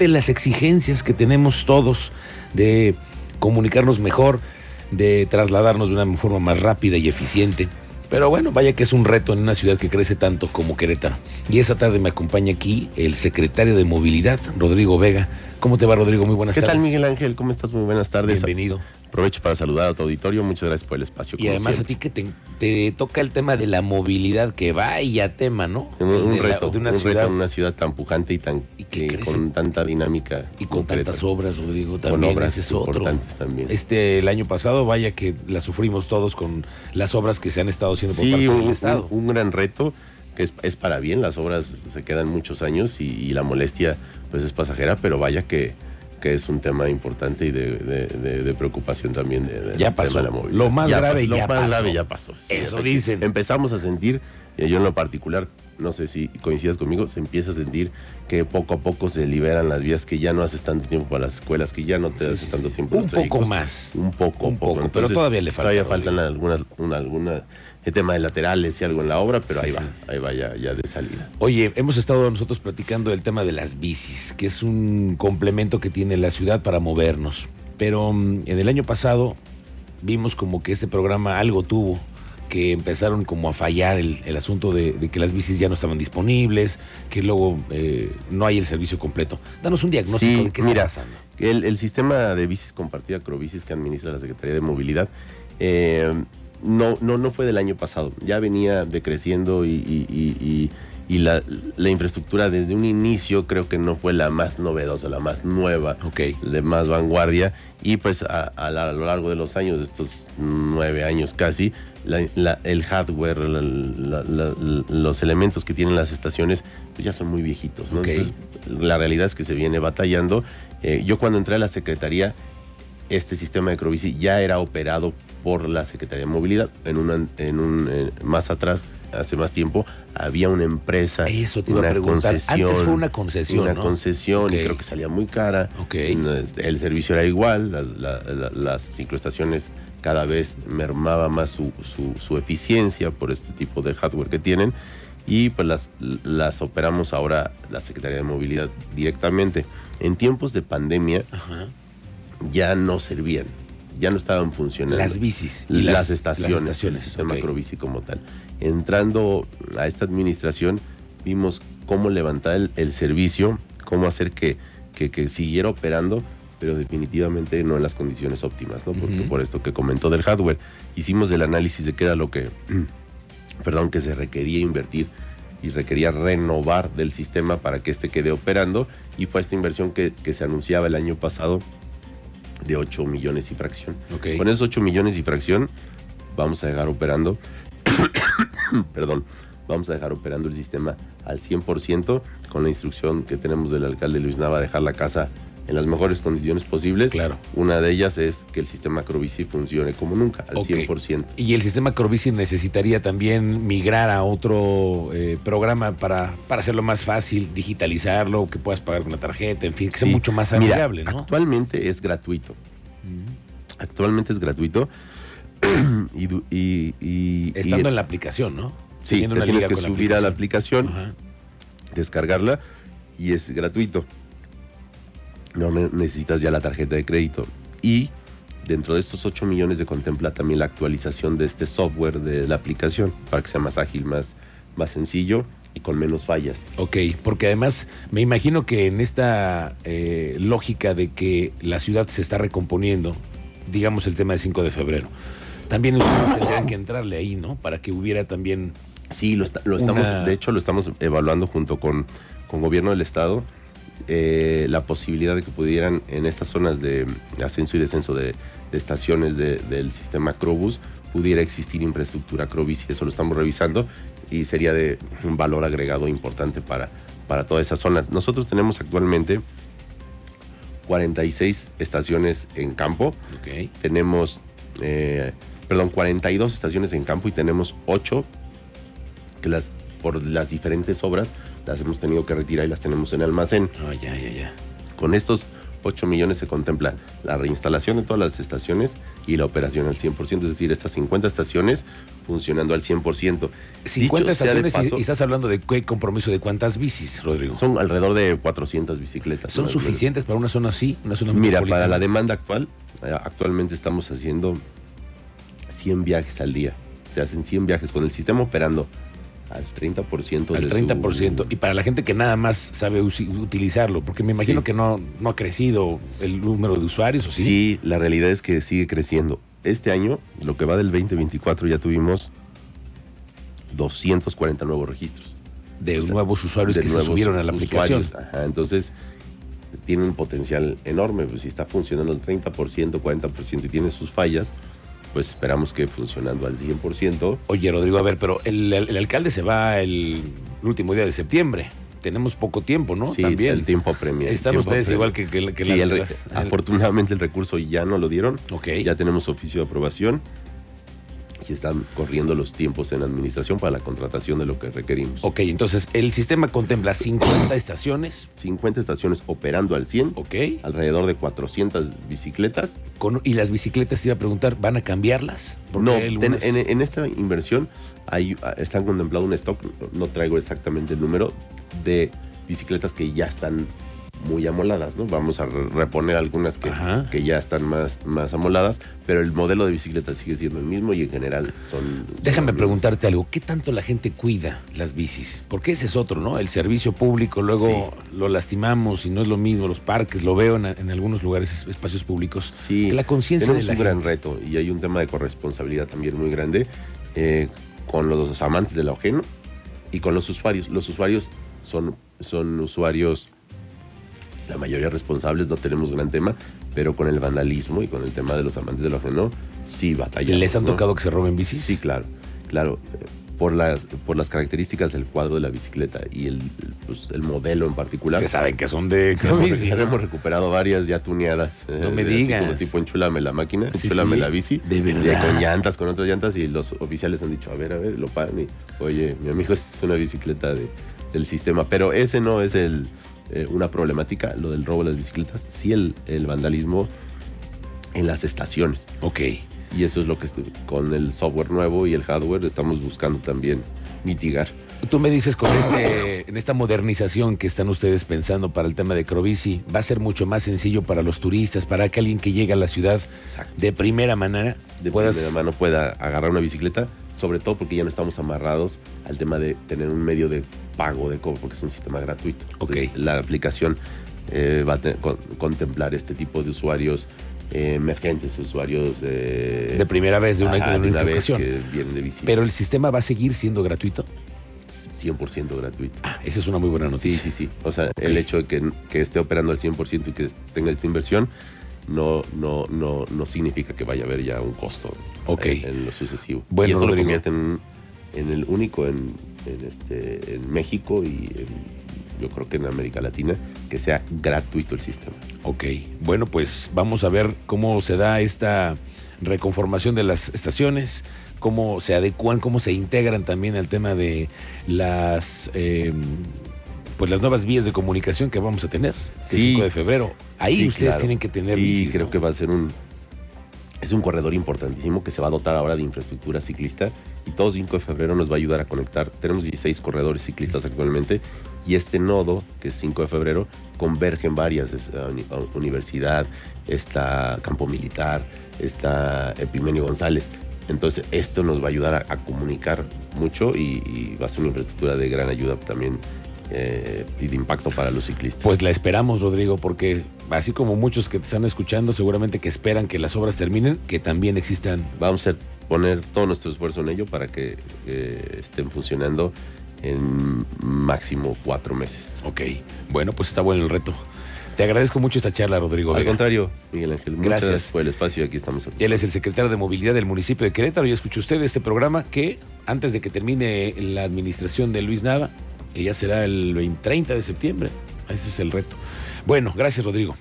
parte de las exigencias que tenemos todos de comunicarnos mejor, de trasladarnos de una forma más rápida y eficiente. Pero bueno, vaya que es un reto en una ciudad que crece tanto como Querétaro. Y esa tarde me acompaña aquí el secretario de Movilidad, Rodrigo Vega. ¿Cómo te va, Rodrigo? Muy buenas ¿Qué tardes. tal, Miguel Ángel? ¿Cómo estás? Muy buenas tardes. Bienvenido. Aprovecho para saludar a tu auditorio. Muchas gracias por el espacio. Y además a ti que te, te toca el tema de la movilidad, que vaya tema, ¿no? Un, un De la- reto, de una un ciudad reto en una ciudad tan pujante y tan Y que que crece. con tanta dinámica. y con concreta. tantas obras, Rodrigo, Con también obras ese es otro. importantes también. Este, el año pasado, vaya que la sufrimos todos con las obras que se han estado haciendo por Sí, parte un, del Estado. un- un gran reto que es, es para bien. Las obras se quedan muchos años y, y la molestia pues es pasajera, pero vaya que, que es un tema importante y de, de- de- de preocupación también. de- Ya pasó. tema de la movilidad. Lo más grave pasó, ya Lo más pasó. grave ya pasó. Sí, Eso dicen. Empezamos a sentir, eh, yo en lo particular, no sé si coincidas conmigo, se empieza a sentir que poco a poco se liberan las vías, que ya no haces tanto tiempo para las escuelas, que ya no te Sí, haces sí, tanto tiempo Un los poco más. Un poco, Un poco. poco, pero todavía le falta, Todavía faltan algunas, una, alguna, el tema de laterales y algo en la obra, pero Sí, ahí sí. va, ahí va ya, ya de salida. Oye, hemos estado nosotros platicando del tema de las bicis, que es un complemento que tiene la ciudad para movernos. Pero mm, en el año pasado vimos como que este programa algo tuvo, que empezaron como a fallar el, el asunto de, de que las bicis ya no estaban disponibles, que luego eh, no hay el servicio completo. Danos un diagnóstico Sí, de qué mira, está pasando. El, el sistema de bicis compartida, Crobicis, que administra la Secretaría de Movilidad, eh, no, no, no fue del año pasado. Ya venía decreciendo y, y- y- y- y la, la infraestructura desde un inicio creo que no fue la más novedosa, la más nueva, Ok. de más vanguardia. Y pues a, a la- a lo largo de los años, de estos nueve años casi, la- la- el hardware, los elementos que tienen las estaciones, pues ya son muy viejitos. Entonces, la realidad es que se viene batallando. Eh, yo cuando entré a la Secretaría, este sistema de Crobici ya era operado por la Secretaría de Movilidad. En, una, en un, eh, más atrás, hace más tiempo, había una empresa, Eso te iba a una preguntar. concesión. Antes fue una concesión, Una ¿no? concesión y creo que salía muy cara. Ok. El servicio era igual, las, la- la- las cicloestaciones cada vez mermaba más su, su- su eficiencia por este tipo de hardware que tienen y pues las, las operamos ahora la Secretaría de Movilidad directamente. En tiempos de pandemia Ajá. ya no servían, ya no estaban funcionando. Las bicis y las, las, estaciones, las estaciones. el sistema ok. Crobici como tal. Entrando a esta administración, vimos cómo levantar el, el servicio, cómo hacer que, que- que siguiera operando, pero definitivamente no en las condiciones óptimas, ¿no? Porque por esto que comentó del hardware, hicimos el análisis de qué era lo que, perdón, que se requería invertir y requería renovar del sistema para que este quede operando y fue esta inversión que, que se anunciaba el año pasado de 8 millones y fracción. Con esos 8 millones y fracción, vamos a dejar operando, perdón, vamos a dejar operando el sistema al 100% con la instrucción que tenemos del alcalde Luis Nava, dejar la casa en las mejores condiciones posibles. Claro. Una de ellas es que el sistema Crobici funcione como nunca, al Ok. 100%. Y el sistema Corbici necesitaría también migrar a otro eh, programa para, para hacerlo más fácil, digitalizarlo, que puedas pagar con la tarjeta, en fin, que sea mucho más Mira, amigable, ¿no? Actualmente es gratuito. Actualmente es gratuito. y, du- y- y- Estando y- en la aplicación, ¿no? Sí, te tienes que subir a la aplicación, Ajá. descargarla y es gratuito. No ne- necesitas ya la tarjeta de crédito. Y dentro de estos 8 millones se contempla también la actualización de este software de la aplicación para que sea más ágil, más, más sencillo y con menos fallas. Ok, porque además me imagino que en esta eh, lógica de que la ciudad se está recomponiendo, digamos el tema del 5 de febrero, también ustedes tendrían que entrarle ahí, ¿no? Para que hubiera también... Sí, lo, está- lo estamos, Una- de hecho lo estamos evaluando junto con, con gobierno del estado, eh, la posibilidad de que pudieran en estas zonas de ascenso y descenso de, de estaciones de- del sistema Crobus, pudiera existir infraestructura Crobici, eso lo estamos revisando y sería de un valor agregado importante para, para todas esas zonas. Nosotros tenemos actualmente 46 estaciones en campo, tenemos, eh, perdón, 42 estaciones en campo y tenemos 8 que las, por las diferentes obras las hemos tenido que retirar y las tenemos en almacén. Ah, ya, ya, ya. Con estos 8 millones se contempla la reinstalación de todas las estaciones y la operación al 100%, es decir, estas 50 estaciones funcionando al 100%. 50 estaciones y, estás hablando de qué compromiso de cuántas bicis, Rodrigo. Son alrededor de 400 bicicletas. ¿Son suficientes para una zona así, una zona Mira, para la demanda actual, eh, actualmente estamos haciendo 100 viajes al día. Se hacen 100 viajes con el sistema operando al 30% Al 30%. Y para la gente que nada más sabe utilizarlo, porque me imagino que no, no ha crecido el número de usuarios, ¿o sí? Sí, la realidad es que sigue creciendo. Este año, lo que va del 2024, ya tuvimos 240 nuevos registros. De nuevos usuarios que se subieron a la aplicación. entonces, tiene un potencial enorme. Pues, si está funcionando el 30%, 40% y tiene sus fallas, pues esperamos que funcionando al 100%. Oye, Rodrigo, a ver, pero el, alcalde se va el, último día de septiembre. Tenemos poco tiempo, ¿no? Sí, También. el tiempo apremia. Están ustedes igual que, que, sí, Afortunadamente el recurso ya no lo dieron. Ok. Ya tenemos oficio de aprobación están corriendo los tiempos en administración para la contratación de lo que requerimos. Ok, entonces el sistema contempla 50 estaciones. 50 estaciones operando al 100. Ok. Alrededor de 400 bicicletas. Con, y las bicicletas, te iba a preguntar, ¿van a cambiarlas? no, en, esta inversión hay, están contemplado un stock, no traigo exactamente el número, de bicicletas que ya están muy amoladas, ¿no? Vamos a reponer algunas que, que, ya están más, más amoladas, pero el modelo de bicicleta sigue siendo el mismo y en general son... Déjame preguntarte algo, ¿qué tanto la gente cuida las bicis? Porque ese es otro, ¿no? El servicio público, luego lo lastimamos y no es lo mismo, los parques, lo veo en, algunos lugares, espacios públicos. Sí, la conciencia es un gran reto y hay un tema de corresponsabilidad también muy grande eh, con los amantes del ajeno y con los usuarios. Los usuarios son, son usuarios la mayoría responsables no tenemos gran tema, pero con el vandalismo y con el tema de los amantes de lo ajeno, sí batallamos. ¿Les han tocado que se roben bicis? Sí, claro, claro. Por, la, por las características del cuadro de la bicicleta y el, pues, el modelo en particular. Se saben que son de bici. Ya hemos recuperado varias ya tuneadas. No eh, me digas. Como tipo enchulame la máquina, enchulame la bici. De verdad. con llantas, con otras llantas y los oficiales han dicho, a ver, a ver, lo paran y, oye, mi amigo, es una bicicleta de, del sistema. Pero ese no es el eh, una problemática, lo del robo de las bicicletas, sí el, el vandalismo en las estaciones. Ok. Y eso es lo que con el software nuevo y el hardware estamos buscando también mitigar. Tú me dices con este, en esta modernización que están ustedes pensando para el tema de Crobici, va a ser mucho más sencillo para los turistas, para que alguien que llega a la ciudad de primera manera de primera mano pueda agarrar una bicicleta, sobre todo porque ya no estamos amarrados al tema de tener un medio de pago de cobro, porque es un sistema gratuito. la aplicación eh, va a contemplar este tipo de usuarios eh, emergentes, usuarios de primera vez de una, que vienen de visita. Pero el sistema va a seguir siendo gratuito. 100% gratuito. Ah, esa es una muy buena noticia. Sí, sí, sí. O sea, el hecho de que, que, esté operando al 100% y que tenga esta inversión no, no, no, no significa que vaya a haber ya un costo en, lo sucesivo. Bueno, y eso lo convierte en, en, el único en, en, este, en México y yo creo que en América Latina que sea gratuito el sistema. Ok, bueno, pues vamos a ver cómo se da esta reconformación de las estaciones, cómo se adecuan, cómo se integran también al tema de las eh, pues las nuevas vías de comunicación que vamos a tener el 5 de febrero. Ahí ustedes tienen que tener Sí, creo que va a ser un es un corredor importantísimo que se va a dotar ahora de infraestructura ciclista y todo 5 de febrero nos va a ayudar a conectar. Tenemos 16 corredores ciclistas actualmente y este nodo, que es 5 de febrero, converge en varias, es, universidad, está campo militar, está Epimenio González. Entonces esto nos va a ayudar a, comunicar mucho y, y, va a ser una infraestructura de gran ayuda también eh, y de impacto para los ciclistas. Pues la esperamos, Rodrigo, porque así como muchos que te están escuchando, seguramente que esperan que las obras terminen, que también existan. Vamos a poner todo nuestro esfuerzo en ello para que estén funcionando en máximo cuatro meses. Ok, bueno, pues está bueno el reto. Te agradezco mucho esta charla, Rodrigo. Al contrario, Miguel Ángel. Muchas gracias por el espacio y aquí estamos. Él es el secretario de Movilidad del municipio de Querétaro y escuchó usted este programa que antes de que termine la administración de Luis Nava, que ya será el 20, 30 de septiembre. Ese es el reto. Bueno, gracias Rodrigo.